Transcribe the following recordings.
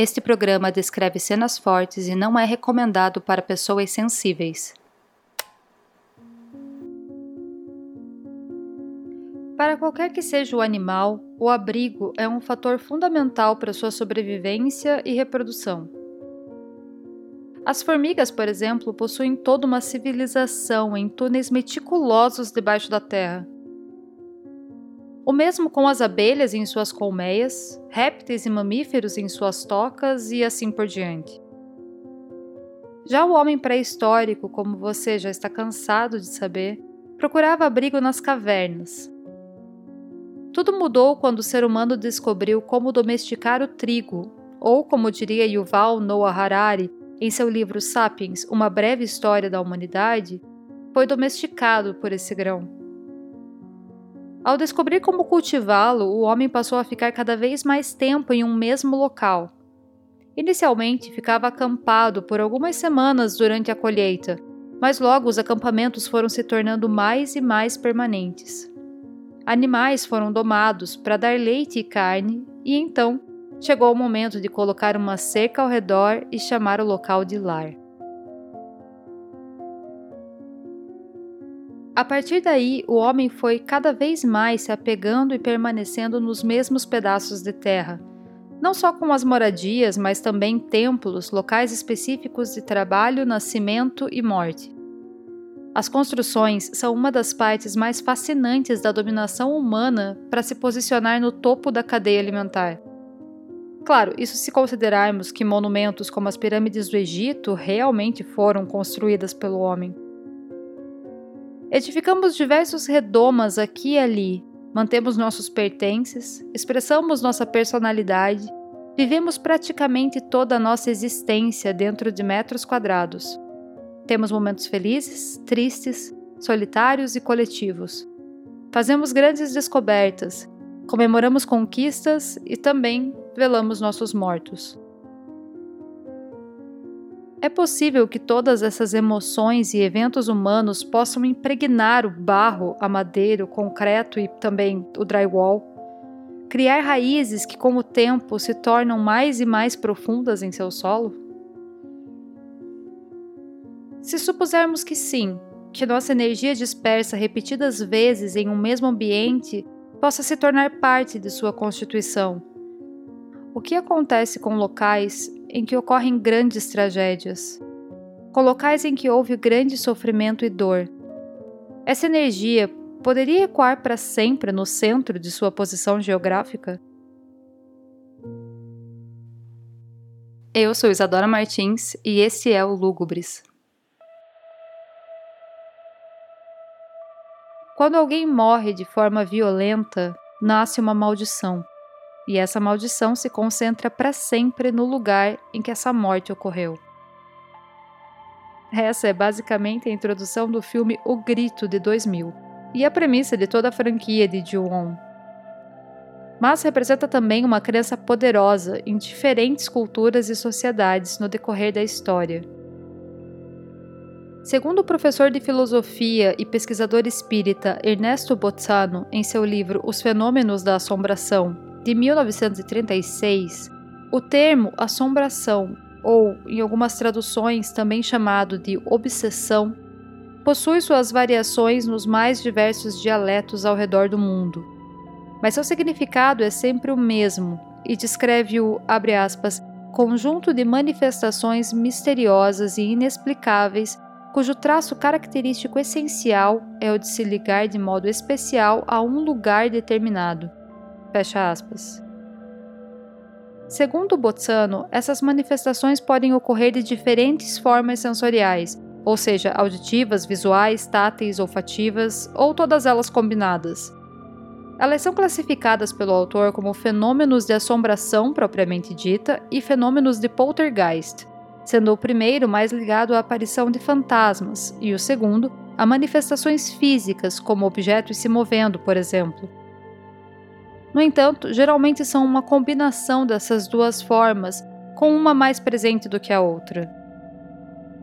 Este programa descreve cenas fortes e não é recomendado para pessoas sensíveis. Para qualquer que seja o animal, o abrigo é um fator fundamental para sua sobrevivência e reprodução. As formigas, por exemplo, possuem toda uma civilização em túneis meticulosos debaixo da terra. O mesmo com as abelhas em suas colmeias, répteis e mamíferos em suas tocas e assim por diante. Já o homem pré-histórico, como você já está cansado de saber, procurava abrigo nas cavernas. Tudo mudou quando o ser humano descobriu como domesticar o trigo, ou como diria Yuval Noah Harari em seu livro Sapiens, Uma Breve História da Humanidade, foi domesticado por esse grão. Ao descobrir como cultivá-lo, o homem passou a ficar cada vez mais tempo em um mesmo local. Inicialmente ficava acampado por algumas semanas durante a colheita, mas logo os acampamentos foram se tornando mais e mais permanentes. Animais foram domados para dar leite e carne, e então chegou o momento de colocar uma cerca ao redor e chamar o local de lar. A partir daí, o homem foi cada vez mais se apegando e permanecendo nos mesmos pedaços de terra, não só com as moradias, mas também templos, locais específicos de trabalho, nascimento e morte. As construções são uma das partes mais fascinantes da dominação humana para se posicionar no topo da cadeia alimentar. Claro, isso se considerarmos que monumentos como as pirâmides do Egito realmente foram construídas pelo homem. Edificamos diversos redomas aqui e ali, mantemos nossos pertences, expressamos nossa personalidade, vivemos praticamente toda a nossa existência dentro de metros quadrados. Temos momentos felizes, tristes, solitários e coletivos. Fazemos grandes descobertas, comemoramos conquistas e também velamos nossos mortos. É possível que todas essas emoções e eventos humanos possam impregnar o barro, a madeira, o concreto e também o drywall, criar raízes que, com o tempo, se tornam mais e mais profundas em seu solo? Se supusermos que sim, que nossa energia dispersa repetidas vezes em um mesmo ambiente possa se tornar parte de sua constituição, o que acontece com locais em que ocorrem grandes tragédias, com locais em que houve grande sofrimento e dor. Essa energia poderia ecoar para sempre no centro de sua posição geográfica? Eu sou Isadora Martins e esse é o Lúgubres. Quando alguém morre de forma violenta, nasce uma maldição e essa maldição se concentra para sempre no lugar em que essa morte ocorreu. Essa é basicamente a introdução do filme O Grito de 2000 e a premissa de toda a franquia de Ju-On. Mas representa também uma crença poderosa em diferentes culturas e sociedades no decorrer da história. Segundo o professor de filosofia e pesquisador espírita Ernesto Bozzano, em seu livro Os Fenômenos da Assombração, de 1936, o termo assombração, ou em algumas traduções também chamado de obsessão, possui suas variações nos mais diversos dialetos ao redor do mundo. Mas seu significado é sempre o mesmo e descreve o, abre aspas, conjunto de manifestações misteriosas e inexplicáveis cujo traço característico essencial é o de se ligar de modo especial a um lugar determinado. Fecha aspas. Segundo Bozzano, essas manifestações podem ocorrer de diferentes formas sensoriais, ou seja, auditivas, visuais, táteis, olfativas, ou todas elas combinadas. Elas são classificadas pelo autor como fenômenos de assombração propriamente dita e fenômenos de poltergeist, sendo o primeiro mais ligado à aparição de fantasmas e o segundo a manifestações físicas, como objetos se movendo, por exemplo. No entanto, geralmente são uma combinação dessas duas formas, com uma mais presente do que a outra.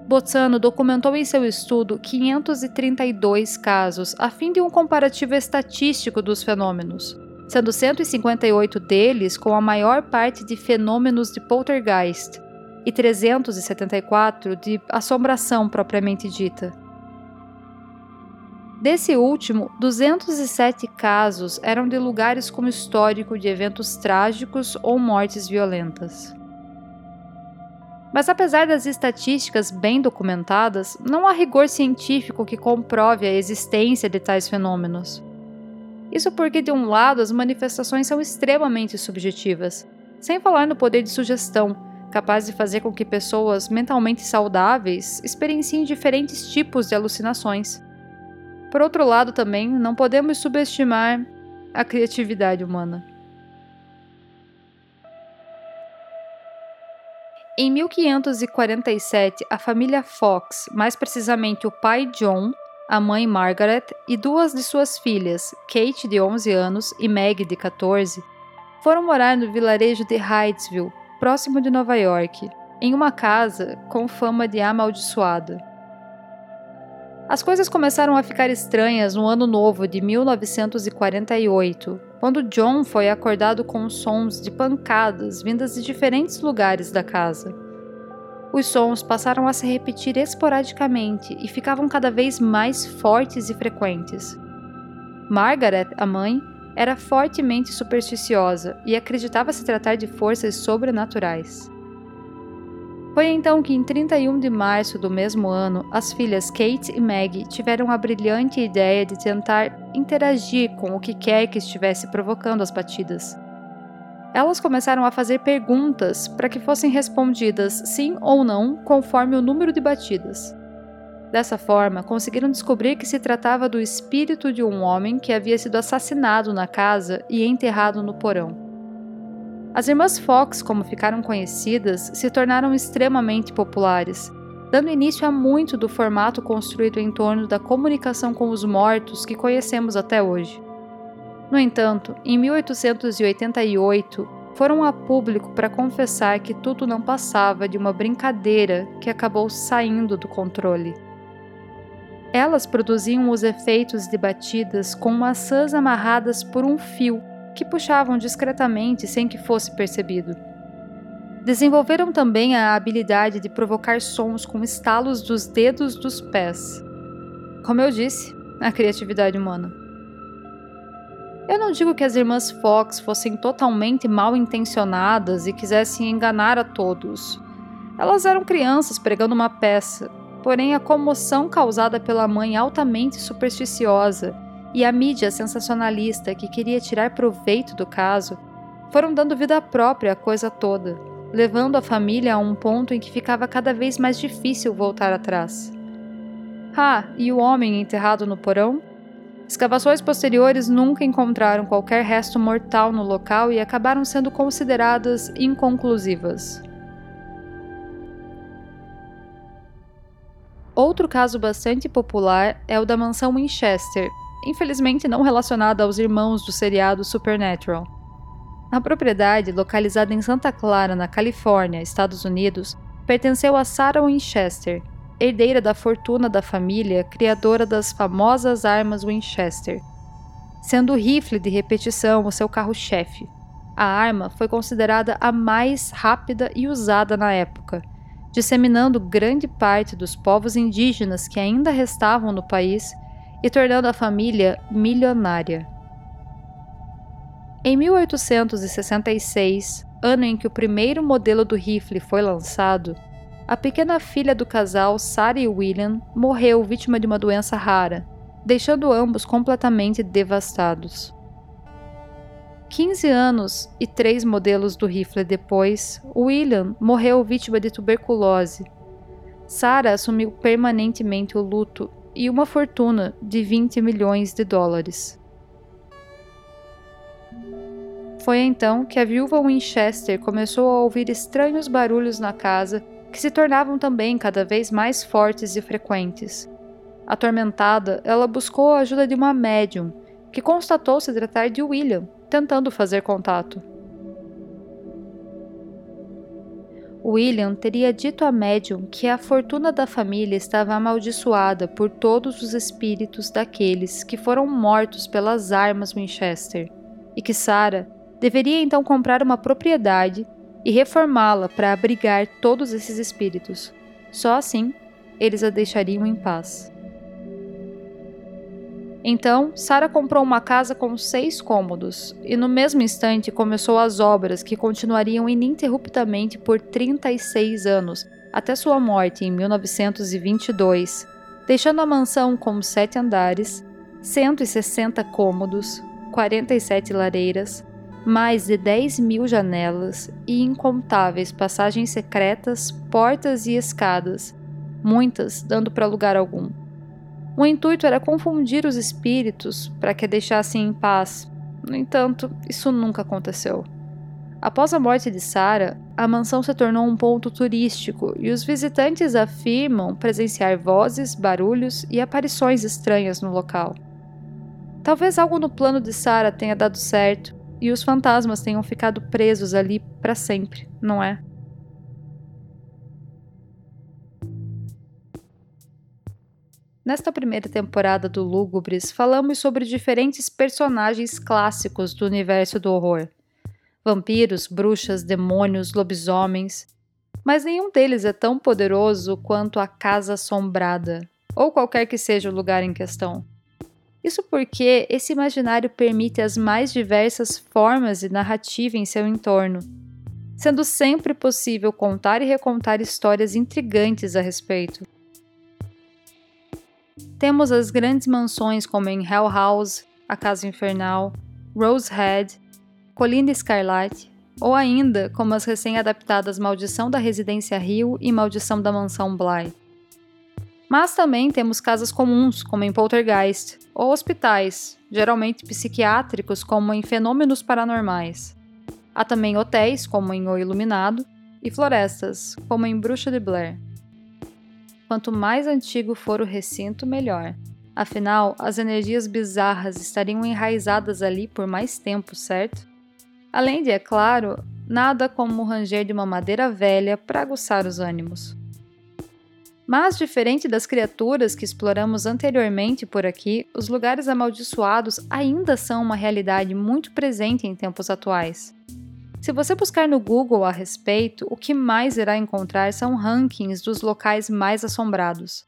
Bozzano documentou em seu estudo 532 casos a fim de um comparativo estatístico dos fenômenos, sendo 158 deles com a maior parte de fenômenos de poltergeist e 374 de assombração propriamente dita. Desse último, 207 casos eram de lugares com histórico de eventos trágicos ou mortes violentas. Mas apesar das estatísticas bem documentadas, não há rigor científico que comprove a existência de tais fenômenos. Isso porque, de um lado, as manifestações são extremamente subjetivas, sem falar no poder de sugestão, capaz de fazer com que pessoas mentalmente saudáveis experienciem diferentes tipos de alucinações. Por outro lado, também, não podemos subestimar a criatividade humana. Em 1547, a família Fox, mais precisamente o pai John, a mãe Margaret e duas de suas filhas, Kate, de 11 anos, e Meg, de 14, foram morar no vilarejo de Hydesville, próximo de Nova York, em uma casa com fama de amaldiçoada. As coisas começaram a ficar estranhas no ano novo de 1948, quando John foi acordado com sons de pancadas vindas de diferentes lugares da casa. Os sons passaram a se repetir esporadicamente e ficavam cada vez mais fortes e frequentes. Margaret, a mãe, era fortemente supersticiosa e acreditava se tratar de forças sobrenaturais. Foi então que, em 31 de março do mesmo ano, as filhas Kate e Maggie tiveram a brilhante ideia de tentar interagir com o que quer que estivesse provocando as batidas. Elas começaram a fazer perguntas para que fossem respondidas sim ou não conforme o número de batidas. Dessa forma, conseguiram descobrir que se tratava do espírito de um homem que havia sido assassinado na casa e enterrado no porão. As irmãs Fox, como ficaram conhecidas, se tornaram extremamente populares, dando início a muito do formato construído em torno da comunicação com os mortos que conhecemos até hoje. No entanto, em 1888, foram a público para confessar que tudo não passava de uma brincadeira que acabou saindo do controle. Elas produziam os efeitos de batidas com maçãs amarradas por um fio que puxavam discretamente sem que fosse percebido. Desenvolveram também a habilidade de provocar sons com estalos dos dedos dos pés. Como eu disse, a criatividade humana. Eu não digo que as irmãs Fox fossem totalmente mal intencionadas e quisessem enganar a todos. Elas eram crianças pregando uma peça, porém a comoção causada pela mãe altamente supersticiosa e a mídia sensacionalista que queria tirar proveito do caso foram dando vida própria à coisa toda, levando a família a um ponto em que ficava cada vez mais difícil voltar atrás. Ah, e o homem enterrado no porão? Escavações posteriores nunca encontraram qualquer resto mortal no local e acabaram sendo consideradas inconclusivas. Outro caso bastante popular é o da mansão Winchester, infelizmente não relacionada aos irmãos do seriado Supernatural. A propriedade, localizada em Santa Clara, na Califórnia, Estados Unidos, pertenceu a Sarah Winchester, herdeira da fortuna da família, criadora das famosas armas Winchester, sendo o rifle de repetição o seu carro-chefe. A arma foi considerada a mais rápida e usada na época, disseminando grande parte dos povos indígenas que ainda restavam no país e tornando a família milionária. Em 1866, ano em que o primeiro modelo do rifle foi lançado, a pequena filha do casal, Sarah e William, morreu vítima de uma doença rara, deixando ambos completamente devastados. 15 anos e três modelos do rifle depois, William morreu vítima de tuberculose. Sarah assumiu permanentemente o luto e uma fortuna de 20 milhões de dólares. Foi então que a viúva Winchester começou a ouvir estranhos barulhos na casa que se tornavam também cada vez mais fortes e frequentes. Atormentada, ela buscou a ajuda de uma médium, que constatou se tratar de William, tentando fazer contato. William teria dito a médium que a fortuna da família estava amaldiçoada por todos os espíritos daqueles que foram mortos pelas armas Winchester. e que Sara deveria então comprar uma propriedade e reformá-la para abrigar todos esses espíritos. Só assim eles a deixariam em paz. Então, Sara comprou uma casa com seis cômodos e, no mesmo instante, começou as obras que continuariam ininterruptamente por 36 anos, até sua morte em 1922, deixando a mansão com sete andares, 160 cômodos, 47 lareiras, mais de 10 mil janelas e incontáveis passagens secretas, portas e escadas, muitas dando para lugar algum. O intuito era confundir os espíritos para que a deixassem em paz. No entanto, isso nunca aconteceu. Após a morte de Sara, a mansão se tornou um ponto turístico e os visitantes afirmam presenciar vozes, barulhos e aparições estranhas no local. Talvez algo no plano de Sara tenha dado certo e os fantasmas tenham ficado presos ali para sempre, não é? Nesta primeira temporada do Lúgubres, falamos sobre diferentes personagens clássicos do universo do horror: vampiros, bruxas, demônios, lobisomens. Mas nenhum deles é tão poderoso quanto a Casa Assombrada, ou qualquer que seja o lugar em questão. Isso porque esse imaginário permite as mais diversas formas de narrativa em seu entorno, sendo sempre possível contar e recontar histórias intrigantes a respeito. Temos as grandes mansões como em Hell House, a Casa Infernal, Rosehead, Colina Scarlet, ou ainda como as recém-adaptadas Maldição da Residência Rio e Maldição da Mansão Bly. Mas também temos casas comuns, como em Poltergeist, ou hospitais, geralmente psiquiátricos, como em Fenômenos Paranormais. Há também hotéis, como em O Iluminado, e florestas, como em Bruxa de Blair. Quanto mais antigo for o recinto, melhor. Afinal, as energias bizarras estariam enraizadas ali por mais tempo, certo? Além de, é claro, nada como o ranger de uma madeira velha para aguçar os ânimos. Mas, diferente das criaturas que exploramos anteriormente por aqui, os lugares amaldiçoados ainda são uma realidade muito presente em tempos atuais. Se você buscar no Google a respeito, o que mais irá encontrar são rankings dos locais mais assombrados.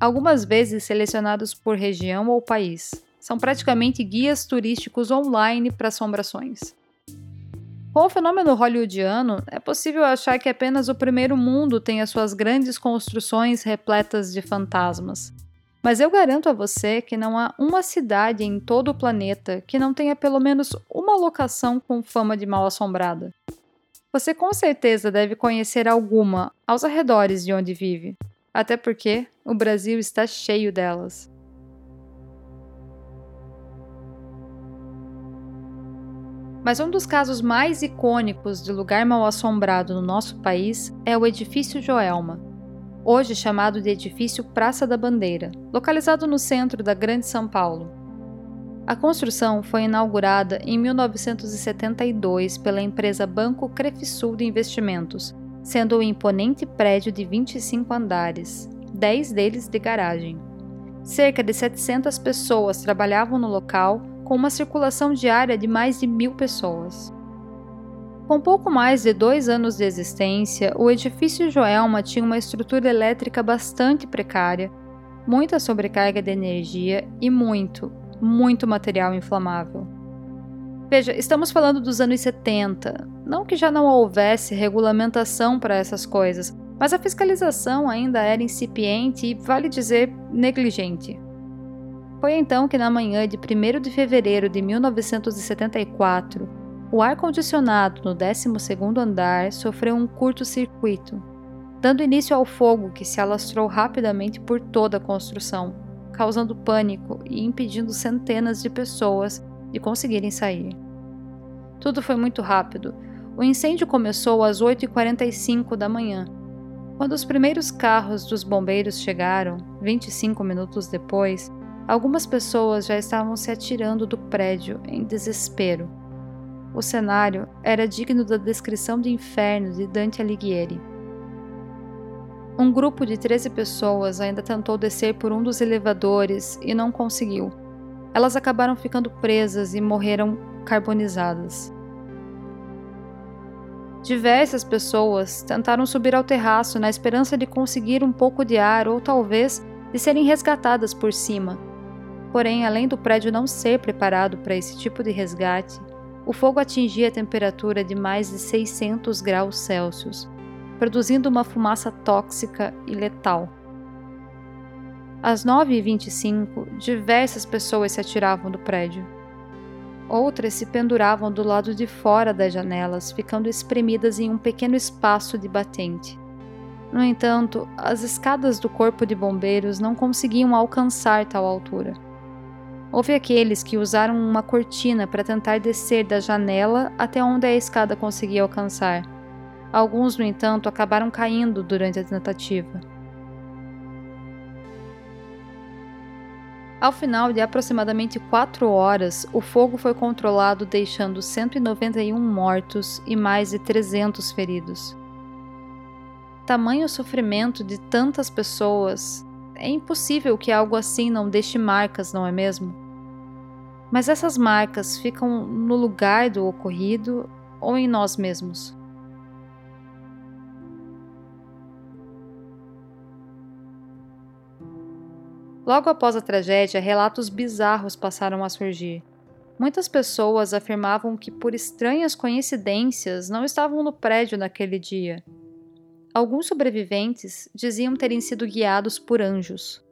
Algumas vezes selecionados por região ou país. São praticamente guias turísticos online para assombrações. Com o fenômeno hollywoodiano, é possível achar que apenas o primeiro mundo tem as suas grandes construções repletas de fantasmas. Mas eu garanto a você que não há uma cidade em todo o planeta que não tenha pelo menos uma locação com fama de mal assombrada. Você com certeza deve conhecer alguma aos arredores de onde vive, até porque o Brasil está cheio delas. Mas um dos casos mais icônicos de lugar mal assombrado no nosso país é o Edifício Joelma, hoje chamado de Edifício Praça da Bandeira, localizado no centro da Grande São Paulo. A construção foi inaugurada em 1972 pela empresa Banco Crefisul de Investimentos, sendo um imponente prédio de 25 andares, 10 deles de garagem. Cerca de 700 pessoas trabalhavam no local, com uma circulação diária de mais de mil pessoas. Com pouco mais de dois anos de existência, o edifício Joelma tinha uma estrutura elétrica bastante precária, muita sobrecarga de energia e muito, muito material inflamável. Veja, estamos falando dos anos 70. Não que já não houvesse regulamentação para essas coisas, mas a fiscalização ainda era incipiente e, vale dizer, negligente. Foi então que, na manhã de 1 de fevereiro de 1974, o ar-condicionado no 12º andar sofreu um curto-circuito, dando início ao fogo que se alastrou rapidamente por toda a construção, causando pânico e impedindo centenas de pessoas de conseguirem sair. Tudo foi muito rápido. O incêndio começou às 8h45 da manhã. Quando os primeiros carros dos bombeiros chegaram, 25 minutos depois, algumas pessoas já estavam se atirando do prédio em desespero o cenário era digno da descrição de inferno de Dante Alighieri. Um grupo de 13 pessoas ainda tentou descer por um dos elevadores e não conseguiu. Elas acabaram ficando presas e morreram carbonizadas. Diversas pessoas tentaram subir ao terraço na esperança de conseguir um pouco de ar ou talvez de serem resgatadas por cima. Porém, além do prédio não ser preparado para esse tipo de resgate, o fogo atingia a temperatura de mais de 600 graus Celsius, produzindo uma fumaça tóxica e letal. Às 9h25, diversas pessoas se atiravam do prédio. Outras se penduravam do lado de fora das janelas, ficando espremidas em um pequeno espaço de batente. No entanto, as escadas do corpo de bombeiros não conseguiam alcançar tal altura. Houve aqueles que usaram uma cortina para tentar descer da janela até onde a escada conseguia alcançar. Alguns, no entanto, acabaram caindo durante a tentativa. Ao final de aproximadamente quatro horas, o fogo foi controlado, deixando 191 mortos e mais de 300 feridos. Tamanho sofrimento de tantas pessoas, é impossível que algo assim não deixe marcas, não é mesmo? Mas essas marcas ficam no lugar do ocorrido ou em nós mesmos? Logo após a tragédia, relatos bizarros passaram a surgir. Muitas pessoas afirmavam que, por estranhas coincidências, não estavam no prédio naquele dia. Alguns sobreviventes diziam terem sido guiados por anjos.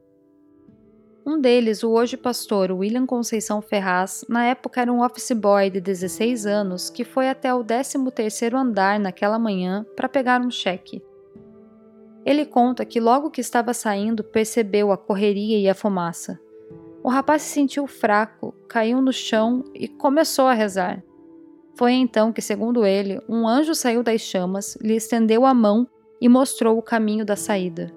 Um deles, o hoje pastor William Conceição Ferraz, na época era um office boy de 16 anos que foi até o 13º andar naquela manhã para pegar um cheque. Ele conta que logo que estava saindo percebeu a correria e a fumaça. O rapaz se sentiu fraco, caiu no chão e começou a rezar. Foi então que, segundo ele, um anjo saiu das chamas, lhe estendeu a mão e mostrou o caminho da saída.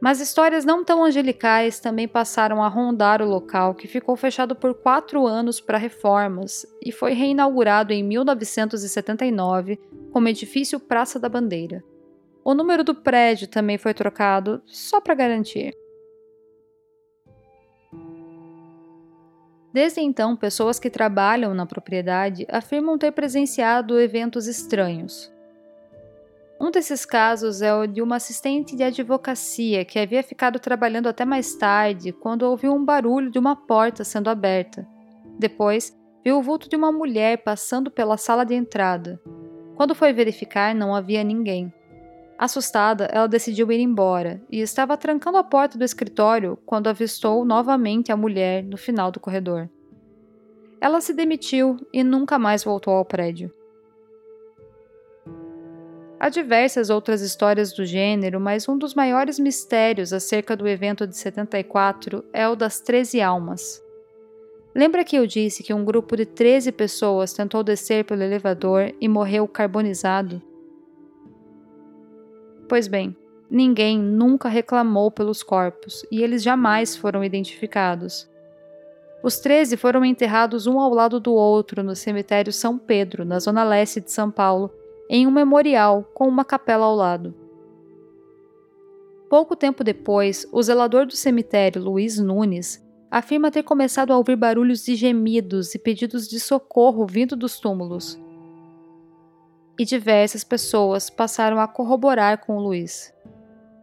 Mas histórias não tão angelicais também passaram a rondar o local, que ficou fechado por quatro anos para reformas e foi reinaugurado em 1979 como edifício Praça da Bandeira. O número do prédio também foi trocado, só para garantir. Desde então, pessoas que trabalham na propriedade afirmam ter presenciado eventos estranhos. Um desses casos é o de uma assistente de advocacia que havia ficado trabalhando até mais tarde quando ouviu um barulho de uma porta sendo aberta. Depois, viu o vulto de uma mulher passando pela sala de entrada. Quando foi verificar, não havia ninguém. Assustada, ela decidiu ir embora e estava trancando a porta do escritório quando avistou novamente a mulher no final do corredor. Ela se demitiu e nunca mais voltou ao prédio. Há diversas outras histórias do gênero, mas um dos maiores mistérios acerca do evento de 74 é o das 13 almas. Lembra que eu disse que um grupo de 13 pessoas tentou descer pelo elevador e morreu carbonizado? Pois bem, ninguém nunca reclamou pelos corpos e eles jamais foram identificados. Os 13 foram enterrados um ao lado do outro no cemitério São Pedro, na zona leste de São Paulo, em um memorial com uma capela ao lado. Pouco tempo depois, o zelador do cemitério, Luiz Nunes, afirma ter começado a ouvir barulhos de gemidos e pedidos de socorro vindo dos túmulos. E diversas pessoas passaram a corroborar com Luiz.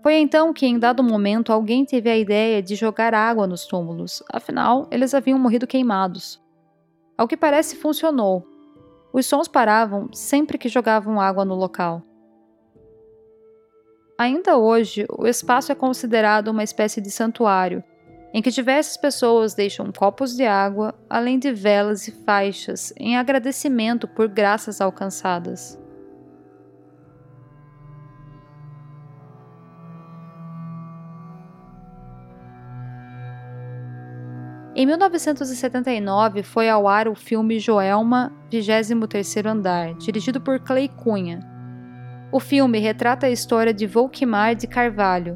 Foi então que, em dado momento, alguém teve a ideia de jogar água nos túmulos, afinal, eles haviam morrido queimados. Ao que parece, funcionou. Os sons paravam sempre que jogavam água no local. Ainda hoje, o espaço é considerado uma espécie de santuário em que diversas pessoas deixam copos de água, além de velas e faixas, em agradecimento por graças alcançadas. Em 1979 foi ao ar o filme Joelma, 23º Andar, dirigido por Clay Cunha. O filme retrata a história de Volkmar de Carvalho,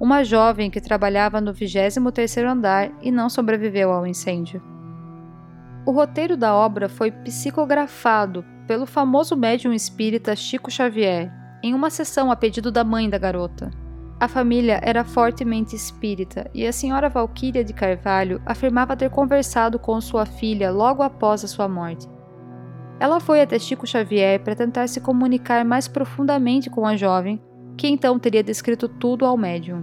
uma jovem que trabalhava no 23º andar e não sobreviveu ao incêndio. O roteiro da obra foi psicografado pelo famoso médium espírita Chico Xavier, em uma sessão a pedido da mãe da garota. A família era fortemente espírita e a senhora Valquíria de Carvalho afirmava ter conversado com sua filha logo após a sua morte. Ela foi até Chico Xavier para tentar se comunicar mais profundamente com a jovem, que então teria descrito tudo ao médium.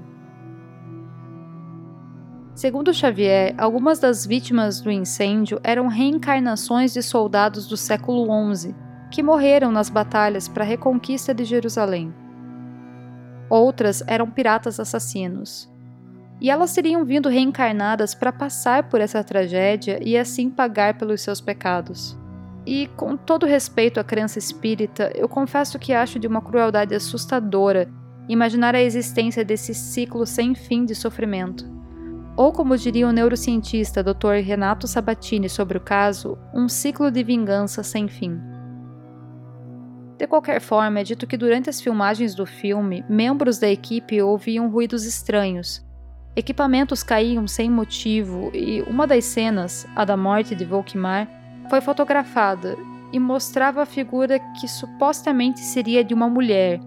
Segundo Xavier, algumas das vítimas do incêndio eram reencarnações de soldados do século XI, que morreram nas batalhas para a reconquista de Jerusalém. Outras eram piratas assassinos. E elas teriam vindo reencarnadas para passar por essa tragédia e assim pagar pelos seus pecados. E, com todo respeito à crença espírita, eu confesso que acho de uma crueldade assustadora imaginar a existência desse ciclo sem fim de sofrimento. Ou, como diria o neurocientista Dr. Renato Sabatini sobre o caso, um ciclo de vingança sem fim. De qualquer forma, é dito que durante as filmagens do filme, membros da equipe ouviam ruídos estranhos. Equipamentos caíam sem motivo e uma das cenas, a da morte de Volkmar, foi fotografada e mostrava a figura que supostamente seria de uma mulher.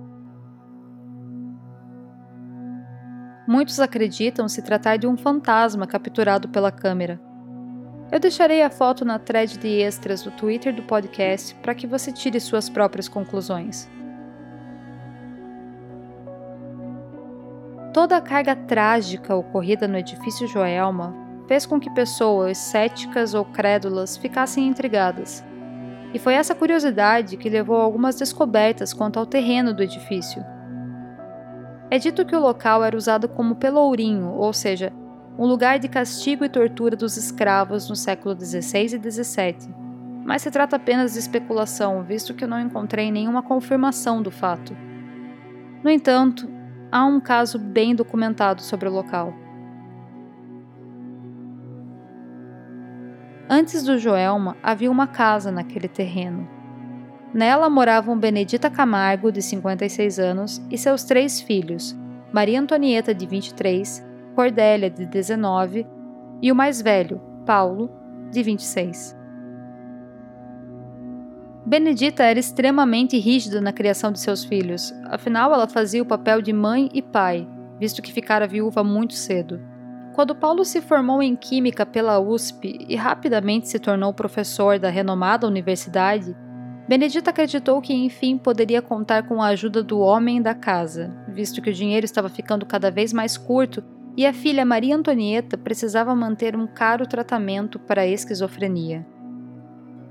Muitos acreditam se tratar de um fantasma capturado pela câmera. Eu deixarei a foto na thread de extras do Twitter do podcast para que você tire suas próprias conclusões. Toda a carga trágica ocorrida no edifício Joelma fez com que pessoas céticas ou crédulas ficassem intrigadas. E foi essa curiosidade que levou a algumas descobertas quanto ao terreno do edifício. É dito que o local era usado como pelourinho, ou seja, um lugar de castigo e tortura dos escravos no século XVI e XVII. Mas se trata apenas de especulação, visto que eu não encontrei nenhuma confirmação do fato. No entanto, há um caso bem documentado sobre o local. Antes do Joelma, havia uma casa naquele terreno. Nela moravam Benedita Camargo, de 56 anos, e seus três filhos, Maria Antonieta, de 23, Cordélia, de 19, e o mais velho, Paulo, de 26. Benedita era extremamente rígida na criação de seus filhos, afinal, ela fazia o papel de mãe e pai, visto que ficara viúva muito cedo. Quando Paulo se formou em Química pela USP e rapidamente se tornou professor da renomada universidade, Benedita acreditou que enfim poderia contar com a ajuda do homem da casa, visto que o dinheiro estava ficando cada vez mais curto e a filha Maria Antonieta precisava manter um caro tratamento para a esquizofrenia.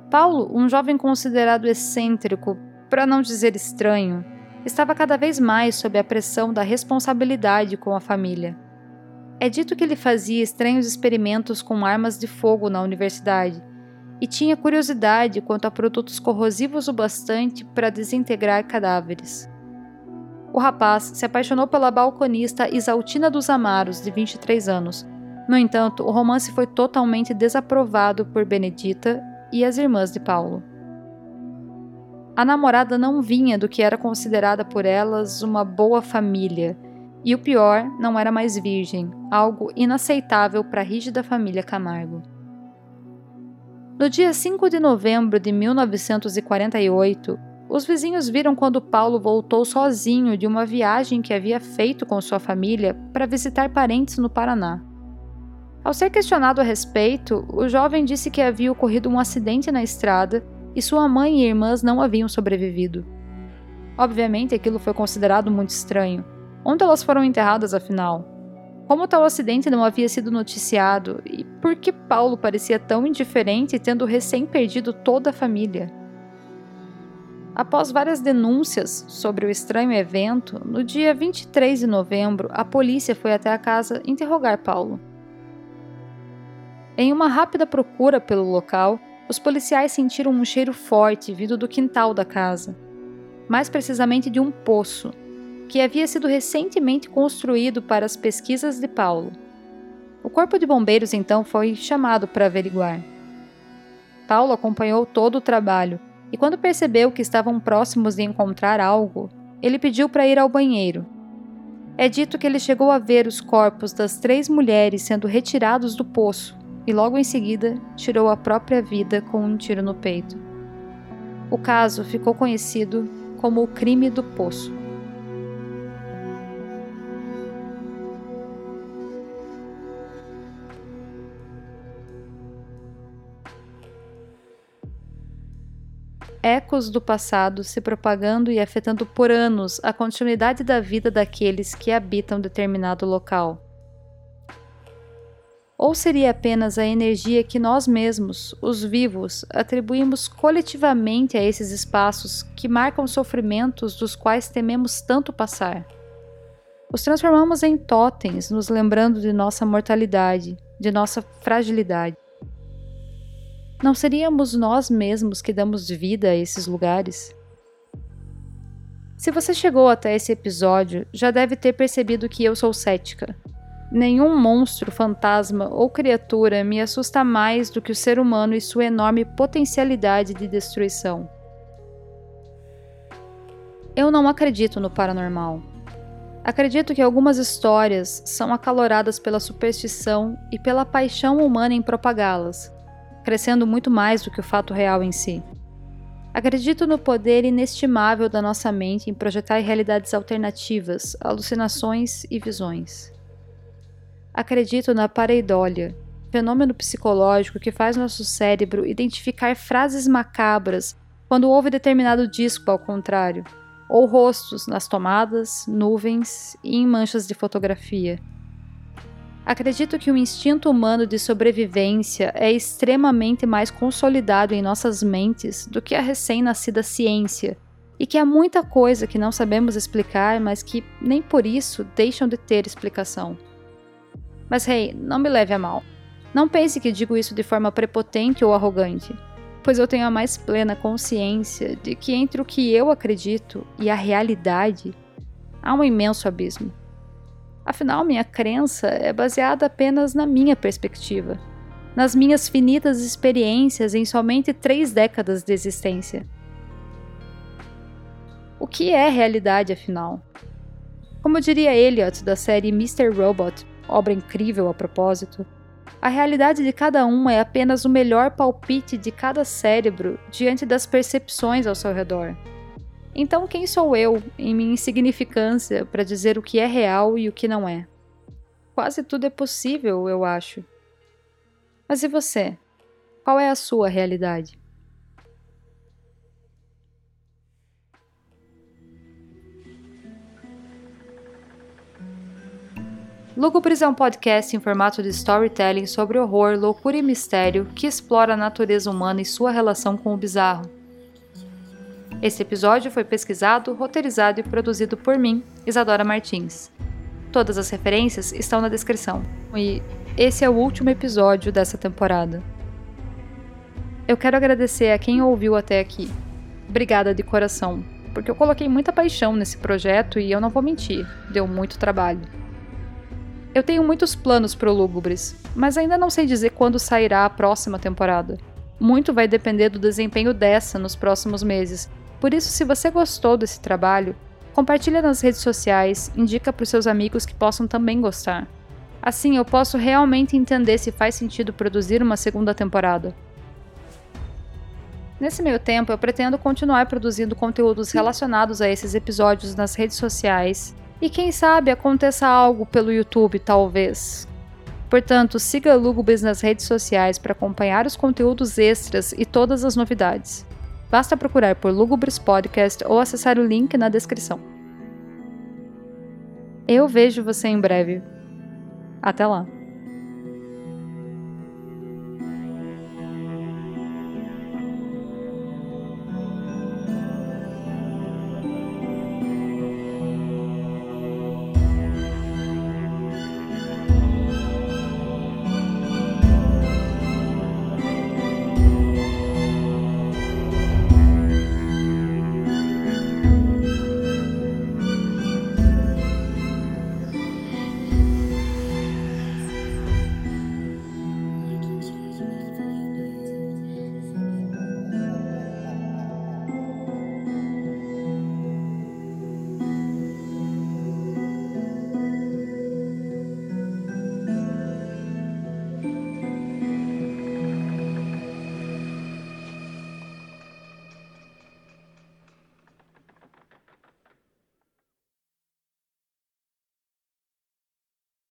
Paulo, um jovem considerado excêntrico, para não dizer estranho, estava cada vez mais sob a pressão da responsabilidade com a família. É dito que ele fazia estranhos experimentos com armas de fogo na universidade e tinha curiosidade quanto a produtos corrosivos o bastante para desintegrar cadáveres. O rapaz se apaixonou pela balconista Isaltina dos Amaros, de 23 anos. No entanto, o romance foi totalmente desaprovado por Benedita e as irmãs de Paulo. A namorada não vinha do que era considerada por elas uma boa família, e o pior, não era mais virgem, algo inaceitável para a rígida família Camargo. No dia 5 de novembro de 1948, os vizinhos viram quando Paulo voltou sozinho de uma viagem que havia feito com sua família para visitar parentes no Paraná. Ao ser questionado a respeito, o jovem disse que havia ocorrido um acidente na estrada e sua mãe e irmãs não haviam sobrevivido. Obviamente, aquilo foi considerado muito estranho. Onde elas foram enterradas, afinal? Como tal acidente não havia sido noticiado e por que Paulo parecia tão indiferente tendo recém perdido toda a família? Após várias denúncias sobre o estranho evento, no dia 23 de novembro, a polícia foi até a casa interrogar Paulo. Em uma rápida procura pelo local, os policiais sentiram um cheiro forte vindo do quintal da casa, mais precisamente de um poço, que havia sido recentemente construído para as pesquisas de Paulo. O corpo de bombeiros então foi chamado para averiguar. Paulo acompanhou todo o trabalho e quando percebeu que estavam próximos de encontrar algo, ele pediu para ir ao banheiro. É dito que ele chegou a ver os corpos das três mulheres sendo retirados do poço e logo em seguida tirou a própria vida com um tiro no peito. O caso ficou conhecido como o crime do poço. Ecos do passado se propagando e afetando por anos a continuidade da vida daqueles que habitam determinado local. Ou seria apenas a energia que nós mesmos, os vivos, atribuímos coletivamente a esses espaços que marcam sofrimentos dos quais tememos tanto passar? Os transformamos em totens, nos lembrando de nossa mortalidade, de nossa fragilidade. Não seríamos nós mesmos que damos vida a esses lugares? Se você chegou até esse episódio, já deve ter percebido que eu sou cética. Nenhum monstro, fantasma ou criatura me assusta mais do que o ser humano e sua enorme potencialidade de destruição. Eu não acredito no paranormal. Acredito que algumas histórias são acaloradas pela superstição e pela paixão humana em propagá-las, crescendo muito mais do que o fato real em si. Acredito no poder inestimável da nossa mente em projetar realidades alternativas, alucinações e visões. Acredito na pareidólia, fenômeno psicológico que faz nosso cérebro identificar frases macabras quando ouve determinado disco ao contrário, ou rostos nas tomadas, nuvens e em manchas de fotografia. Acredito que o instinto humano de sobrevivência é extremamente mais consolidado em nossas mentes do que a recém-nascida ciência, e que há muita coisa que não sabemos explicar, mas que nem por isso deixam de ter explicação. Mas, rei, hey, não me leve a mal. Não pense que digo isso de forma prepotente ou arrogante, pois eu tenho a mais plena consciência de que entre o que eu acredito e a realidade há um imenso abismo. Afinal, minha crença é baseada apenas na minha perspectiva, nas minhas finitas experiências em somente três décadas de existência. O que é realidade, afinal? Como diria Elliot da série Mr. Robot, obra incrível a propósito, a realidade de cada um é apenas o melhor palpite de cada cérebro diante das percepções ao seu redor. Então, quem sou eu, em minha insignificância, para dizer o que é real e o que não é? Quase tudo é possível, eu acho. Mas e você? Qual é a sua realidade? É um podcast em formato de storytelling sobre horror, loucura e mistério que explora a natureza humana e sua relação com o bizarro. Esse episódio foi pesquisado, roteirizado e produzido por mim, Isadora Martins. Todas as referências estão na descrição. E esse é o último episódio dessa temporada. Eu quero agradecer a quem ouviu até aqui. Obrigada de coração, porque eu coloquei muita paixão nesse projeto e eu não vou mentir, deu muito trabalho. Eu tenho muitos planos pro Lúgubres, mas ainda não sei dizer quando sairá a próxima temporada. Muito vai depender do desempenho dessa nos próximos meses, por isso, se você gostou desse trabalho, compartilha nas redes sociais, indica para os seus amigos que possam também gostar. Assim, eu posso realmente entender se faz sentido produzir uma segunda temporada. Nesse meio tempo, eu pretendo continuar produzindo conteúdos relacionados a esses episódios nas redes sociais e quem sabe aconteça algo pelo YouTube, talvez. Portanto, siga Lugubis nas redes sociais para acompanhar os conteúdos extras e todas as novidades. Basta procurar por Lugubres Podcast ou acessar o link na descrição. Eu vejo você em breve. Até lá!